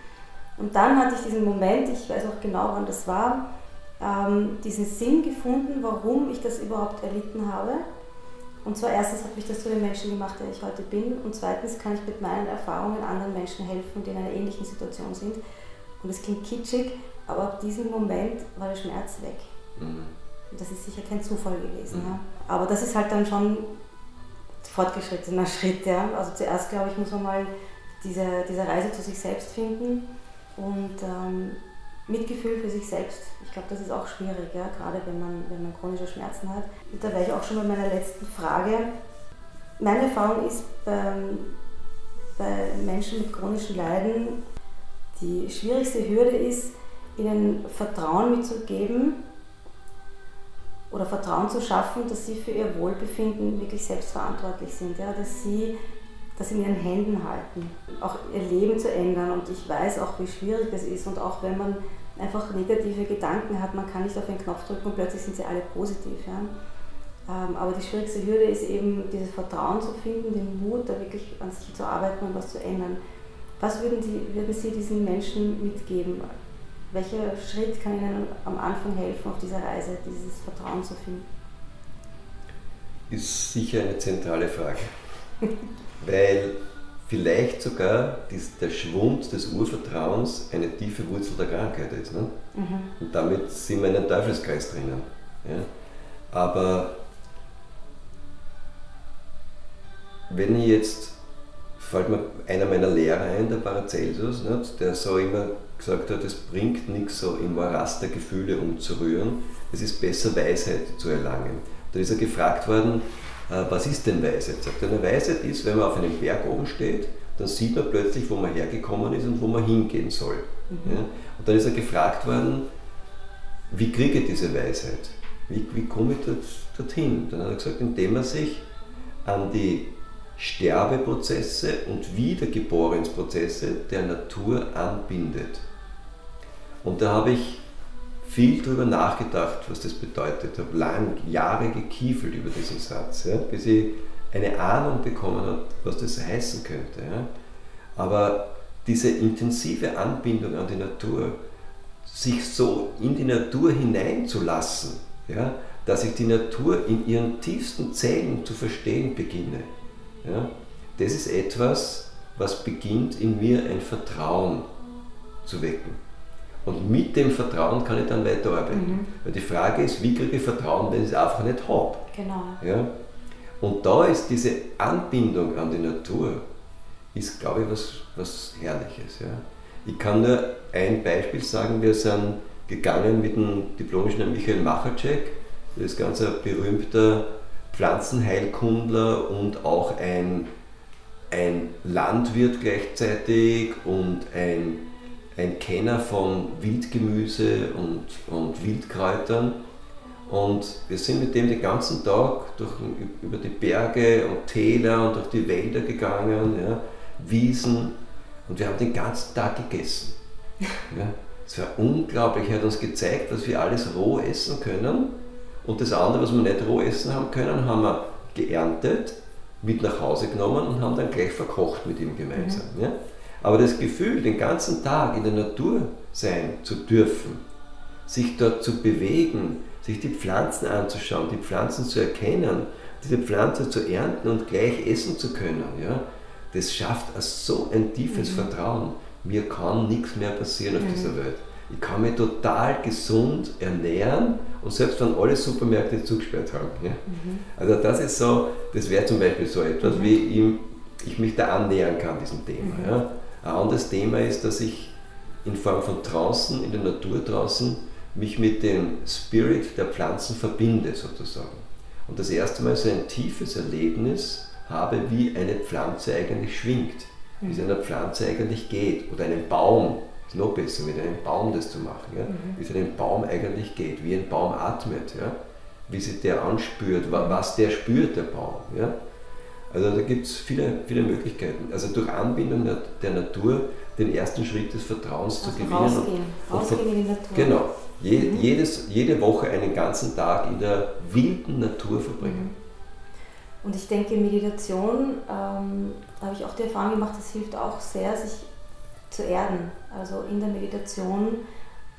und dann hatte ich diesen Moment, ich weiß auch genau, wann das war, ähm, diesen Sinn gefunden, warum ich das überhaupt erlitten habe. Und zwar erstens hat mich das zu dem Menschen gemacht, der ich heute bin. Und zweitens kann ich mit meinen Erfahrungen anderen Menschen helfen, die in einer ähnlichen Situation sind. Und es klingt kitschig, aber ab diesem Moment war der Schmerz weg. Mhm. Das ist sicher kein Zufall gewesen. Mhm. Ja. Aber das ist halt dann schon fortgeschrittener Schritt. Ja. Also zuerst, glaube ich, muss man mal diese, diese Reise zu sich selbst finden und ähm, Mitgefühl für sich selbst. Ich glaube, das ist auch schwierig, ja? gerade wenn man, wenn man chronische Schmerzen hat. Und da wäre ich auch schon bei meiner letzten Frage. Meine Erfahrung ist beim, bei Menschen mit chronischen Leiden, die schwierigste Hürde ist, ihnen Vertrauen mitzugeben oder Vertrauen zu schaffen, dass sie für ihr Wohlbefinden wirklich selbstverantwortlich sind, ja? dass sie das in ihren Händen halten, auch ihr Leben zu ändern. Und ich weiß auch, wie schwierig das ist. Und auch wenn man einfach negative Gedanken hat, man kann nicht auf den Knopf drücken und plötzlich sind sie alle positiv. Ja. Ähm, aber die schwierigste Hürde ist eben, dieses Vertrauen zu finden, den Mut, da wirklich an sich zu arbeiten und was zu ändern. Was würden Sie, würden sie diesen Menschen mitgeben? Welcher Schritt kann Ihnen am Anfang helfen auf dieser Reise, dieses Vertrauen zu finden? Ist sicher eine zentrale Frage. Weil vielleicht sogar der Schwund des Urvertrauens eine tiefe Wurzel der Krankheit ist. Ne? Mhm. Und damit sind wir in einem Teufelskreis drinnen. Ja? Aber wenn ich jetzt, fällt mir einer meiner Lehrer ein, der Paracelsus, nicht? der so immer gesagt hat, es bringt nichts, so im Morast der Gefühle umzurühren, es ist besser Weisheit zu erlangen. Da ist er gefragt worden, was ist denn Weisheit? Sagt er, eine Weisheit ist, wenn man auf einem Berg oben steht, dann sieht man plötzlich, wo man hergekommen ist und wo man hingehen soll. Mhm. Ja? Und dann ist er gefragt worden, wie kriege ich diese Weisheit? Wie, wie komme ich dort, dorthin? Dann hat er gesagt, indem er sich an die Sterbeprozesse und Wiedergeborensprozesse der Natur anbindet. Und da habe ich viel darüber nachgedacht, was das bedeutet. Ich habe lange, Jahre gekiefelt über diesen Satz, ja, bis ich eine Ahnung bekommen habe, was das heißen könnte. Ja. Aber diese intensive Anbindung an die Natur, sich so in die Natur hineinzulassen, ja, dass ich die Natur in ihren tiefsten Zellen zu verstehen beginne, ja, das ist etwas, was beginnt in mir ein Vertrauen zu wecken. Und mit dem Vertrauen kann ich dann weiterarbeiten. Mhm. Weil die Frage ist, wie kriege ich Vertrauen, wenn ich es einfach nicht habe? Genau. Ja? Und da ist diese Anbindung an die Natur, ist, glaube ich, was, was Herrliches. Ja? Ich kann nur ein Beispiel sagen, wir sind gegangen mit dem Diplomingenieur Michael Machatschek, der ist ganz ein berühmter Pflanzenheilkundler und auch ein ein Landwirt gleichzeitig und ein, ein Kenner von Wildgemüse und, und Wildkräutern. Und wir sind mit dem den ganzen Tag durch, über die Berge und Täler und durch die Wälder gegangen, ja, Wiesen. Und wir haben den ganzen Tag gegessen. Ja. Es war unglaublich, er hat uns gezeigt, was wir alles roh essen können. Und das andere, was wir nicht roh essen haben können, haben wir geerntet, mit nach Hause genommen und haben dann gleich verkocht mit ihm gemeinsam. Mhm. Ja? Aber das Gefühl, den ganzen Tag in der Natur sein zu dürfen, sich dort zu bewegen, sich die Pflanzen anzuschauen, die Pflanzen zu erkennen, diese Pflanze zu ernten und gleich essen zu können, ja, das schafft so ein tiefes mhm. Vertrauen. Mir kann nichts mehr passieren auf mhm. dieser Welt. Ich kann mich total gesund ernähren und selbst wenn alle Supermärkte zugesperrt haben. Ja. Mhm. Also das ist so, das wäre zum Beispiel so etwas, mhm. wie ich, ich mich da annähern kann, diesem Thema. Mhm. Ja. Ein anderes Thema ist, dass ich in Form von draußen, in der Natur draußen, mich mit dem Spirit der Pflanzen verbinde sozusagen. Und das erste Mal so ein tiefes Erlebnis habe, wie eine Pflanze eigentlich schwingt, wie es mhm. einer Pflanze eigentlich geht oder einem Baum, ist noch besser, mit einem Baum das zu machen, ja? Mhm. wie es einem Baum eigentlich geht, wie ein Baum atmet, ja? wie sich der anspürt, was der spürt, der Baum. Ja? Also da gibt es viele, viele Möglichkeiten. Also durch Anbindung der Natur den ersten Schritt des Vertrauens also zu gewinnen. Rausgehen, rausgehen in die Natur. Genau. Je, mhm. jedes, jede Woche einen ganzen Tag in der wilden Natur verbringen. Mhm. Und ich denke, Meditation, ähm, da habe ich auch die Erfahrung gemacht, das hilft auch sehr, sich zu erden. Also in der Meditation,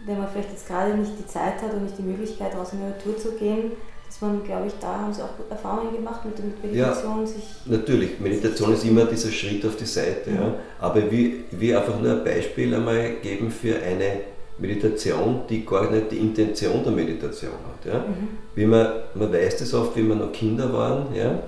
wenn man vielleicht jetzt gerade nicht die Zeit hat und nicht die Möglichkeit, raus in die Natur zu gehen, man, glaube ich, da haben Sie auch Erfahrungen gemacht mit der Meditation. Ja, sich natürlich, Meditation ist immer dieser Schritt auf die Seite. Mhm. Ja. Aber wie, wie einfach nur ein Beispiel einmal geben für eine Meditation, die gar nicht die Intention der Meditation hat. Ja. Mhm. Wie man, man weiß das oft, wie wir noch Kinder waren, ja,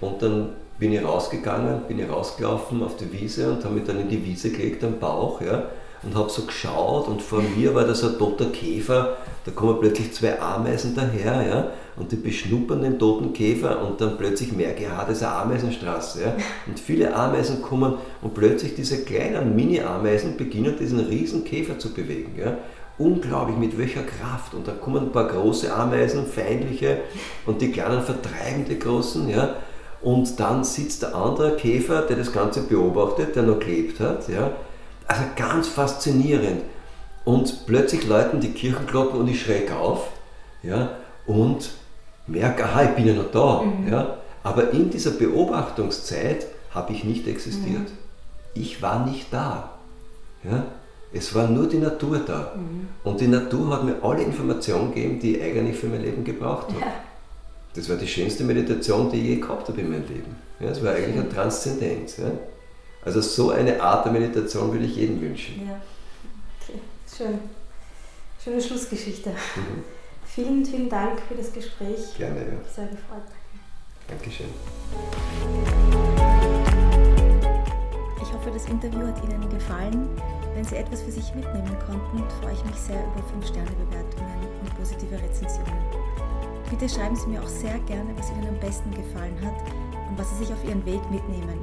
und dann bin ich rausgegangen, bin ich rausgelaufen auf die Wiese und habe mich dann in die Wiese gelegt am Bauch ja, und habe so geschaut und vor mir war da so ein toter Käfer, da kommen plötzlich zwei Ameisen daher ja, und die beschnuppern den toten Käfer und dann plötzlich merke ich, ah, das ist eine Ameisenstraße. Ja, und viele Ameisen kommen und plötzlich diese kleinen Mini-Ameisen beginnen diesen riesen Käfer zu bewegen. Ja. Unglaublich, mit welcher Kraft. Und dann kommen ein paar große Ameisen, feindliche, und die kleinen vertreiben die großen. Ja. Und dann sitzt der andere Käfer, der das Ganze beobachtet, der noch gelebt hat. Ja. Also ganz faszinierend. Und plötzlich läuten die Kirchenglocken und ich schräg auf ja, und merke, aha, ich bin ja noch da. Mhm. Ja. Aber in dieser Beobachtungszeit habe ich nicht existiert. Mhm. Ich war nicht da. Ja. Es war nur die Natur da. Mhm. Und die Natur hat mir alle Informationen gegeben, die ich eigentlich für mein Leben gebraucht habe. Ja. Das war die schönste Meditation, die ich je gehabt habe in meinem Leben. Ja, es war eigentlich eine Transzendenz. Ja. Also so eine Art der Meditation würde ich jedem wünschen. Ja, okay, schön. Schöne Schlussgeschichte. Mhm. Vielen, vielen Dank für das Gespräch. Gerne, ja. Sehr gefreut. Dankeschön. Ich hoffe, das Interview hat Ihnen gefallen. Wenn Sie etwas für sich mitnehmen konnten, freue ich mich sehr über 5-Sterne-Bewertungen und positive Rezensionen. Bitte schreiben Sie mir auch sehr gerne, was Ihnen am besten gefallen hat und was Sie sich auf Ihren Weg mitnehmen.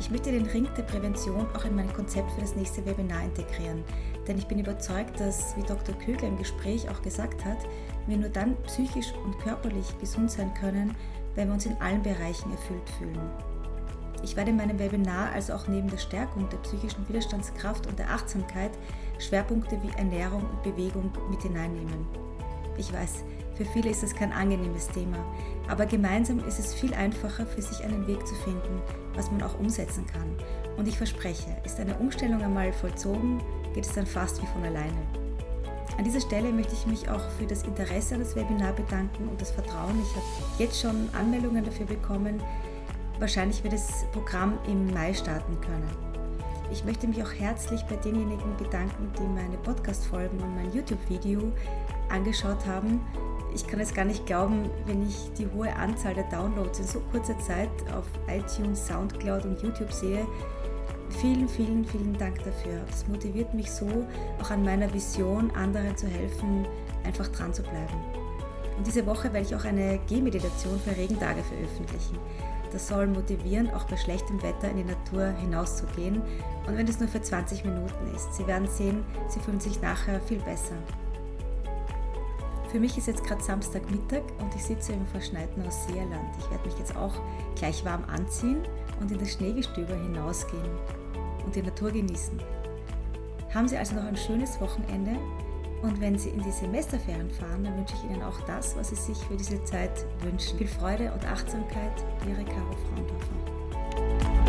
Ich möchte den Ring der Prävention auch in mein Konzept für das nächste Webinar integrieren, denn ich bin überzeugt, dass, wie Dr. Kögler im Gespräch auch gesagt hat, wir nur dann psychisch und körperlich gesund sein können, wenn wir uns in allen Bereichen erfüllt fühlen. Ich werde in meinem Webinar also auch neben der Stärkung der psychischen Widerstandskraft und der Achtsamkeit Schwerpunkte wie Ernährung und Bewegung mit hineinnehmen. Ich weiß, für viele ist es kein angenehmes Thema, aber gemeinsam ist es viel einfacher, für sich einen Weg zu finden, was man auch umsetzen kann. Und ich verspreche, ist eine Umstellung einmal vollzogen, geht es dann fast wie von alleine. An dieser Stelle möchte ich mich auch für das Interesse an das Webinar bedanken und das Vertrauen. Ich habe jetzt schon Anmeldungen dafür bekommen. Wahrscheinlich wird das Programm im Mai starten können. Ich möchte mich auch herzlich bei denjenigen bedanken, die meine Podcast-Folgen und mein YouTube-Video angeschaut haben ich kann es gar nicht glauben, wenn ich die hohe Anzahl der Downloads in so kurzer Zeit auf iTunes, Soundcloud und YouTube sehe. Vielen, vielen, vielen Dank dafür. Das motiviert mich so, auch an meiner Vision, anderen zu helfen, einfach dran zu bleiben. Und diese Woche werde ich auch eine Gehmeditation für Regentage veröffentlichen. Das soll motivieren, auch bei schlechtem Wetter in die Natur hinauszugehen. Und wenn es nur für 20 Minuten ist. Sie werden sehen, Sie fühlen sich nachher viel besser. Für mich ist jetzt gerade Samstagmittag und ich sitze im verschneiten Ausseerland. Ich werde mich jetzt auch gleich warm anziehen und in das Schneegestöber hinausgehen und die Natur genießen. Haben Sie also noch ein schönes Wochenende und wenn Sie in die Semesterferien fahren, dann wünsche ich Ihnen auch das, was Sie sich für diese Zeit wünschen. Viel Freude und Achtsamkeit, Ihre Caro Fraundorfer.